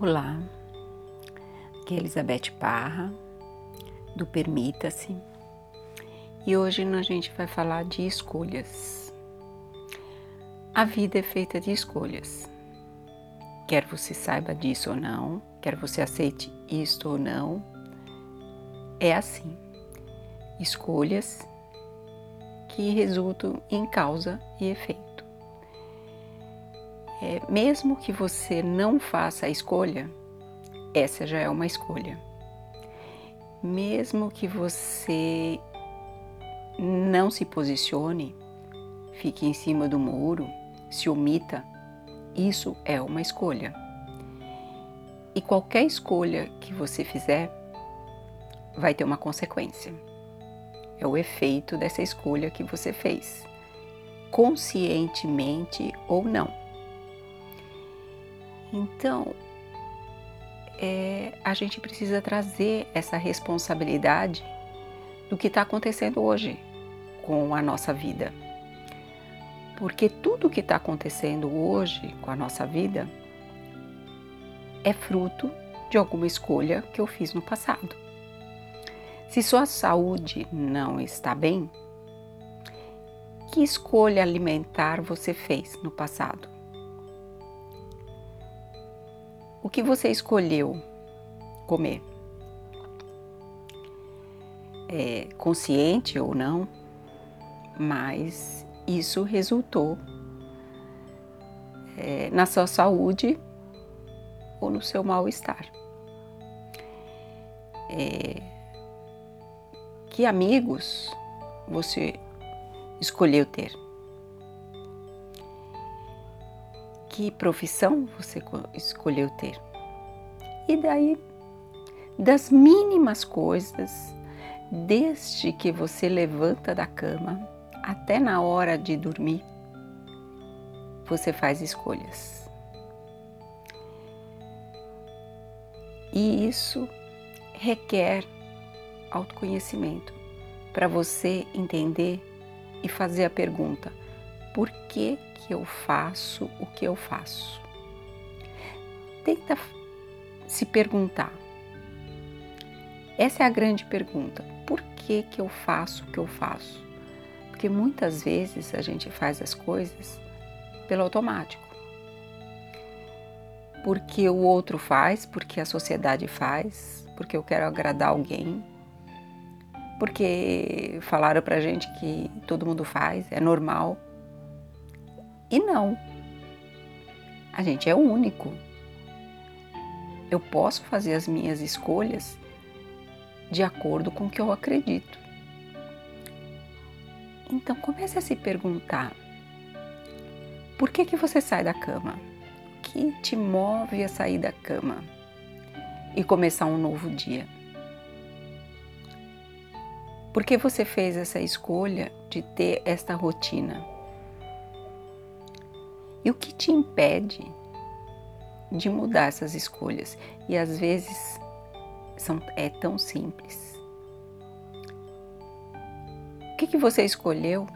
Olá, aqui é Elizabeth Parra, do Permita-se, e hoje a gente vai falar de escolhas. A vida é feita de escolhas. Quer você saiba disso ou não, quer você aceite isto ou não, é assim. Escolhas que resultam em causa e efeito. É, mesmo que você não faça a escolha, essa já é uma escolha. Mesmo que você não se posicione, fique em cima do muro, se omita, isso é uma escolha. E qualquer escolha que você fizer vai ter uma consequência. É o efeito dessa escolha que você fez, conscientemente ou não. Então, é, a gente precisa trazer essa responsabilidade do que está acontecendo hoje com a nossa vida. Porque tudo o que está acontecendo hoje com a nossa vida é fruto de alguma escolha que eu fiz no passado. Se sua saúde não está bem, que escolha alimentar você fez no passado? O que você escolheu comer. É, consciente ou não, mas isso resultou é, na sua saúde ou no seu mal-estar. É, que amigos você escolheu ter? Que profissão você escolheu ter. E daí, das mínimas coisas, desde que você levanta da cama até na hora de dormir, você faz escolhas. E isso requer autoconhecimento para você entender e fazer a pergunta: por que, que eu faço o que eu faço? Tenta se perguntar. Essa é a grande pergunta. Por que, que eu faço o que eu faço? Porque muitas vezes a gente faz as coisas pelo automático. Porque o outro faz, porque a sociedade faz, porque eu quero agradar alguém, porque falaram pra gente que todo mundo faz, é normal. E não. A gente é único. Eu posso fazer as minhas escolhas de acordo com o que eu acredito. Então comece a se perguntar: por que que você sai da cama? O que te move a sair da cama e começar um novo dia? Por que você fez essa escolha de ter esta rotina? E o que te impede de mudar essas escolhas? E às vezes são, é tão simples. O que, que você escolheu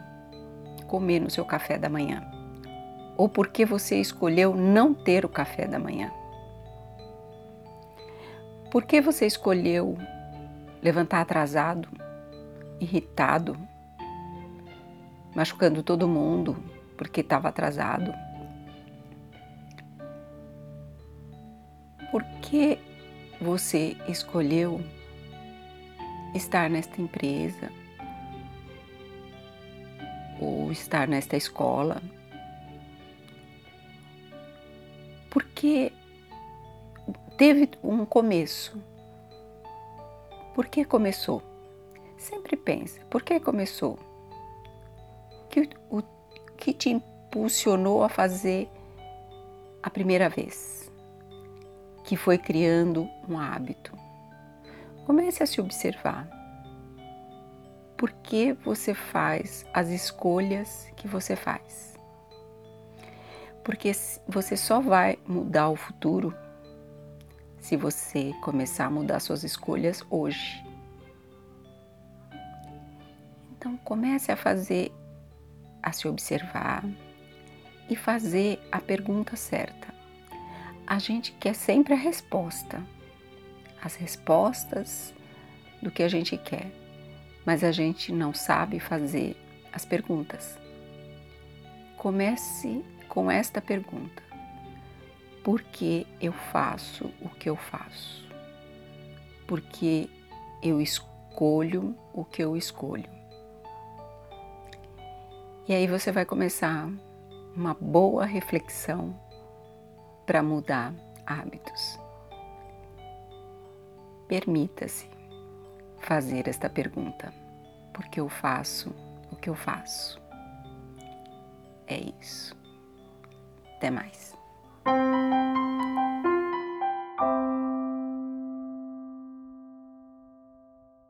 comer no seu café da manhã? Ou por que você escolheu não ter o café da manhã? Por que você escolheu levantar atrasado, irritado, machucando todo mundo porque estava atrasado? Por que você escolheu estar nesta empresa ou estar nesta escola? Porque teve um começo. Por que começou? Sempre pensa, por que começou? Que, o que te impulsionou a fazer a primeira vez? Que foi criando um hábito. Comece a se observar. Por que você faz as escolhas que você faz? Porque você só vai mudar o futuro se você começar a mudar suas escolhas hoje. Então comece a fazer, a se observar e fazer a pergunta certa a gente quer sempre a resposta, as respostas do que a gente quer, mas a gente não sabe fazer as perguntas. Comece com esta pergunta: Por que eu faço o que eu faço? Por que eu escolho o que eu escolho? E aí você vai começar uma boa reflexão para mudar hábitos. Permita-se fazer esta pergunta: por que eu faço o que eu faço? É isso. Até mais.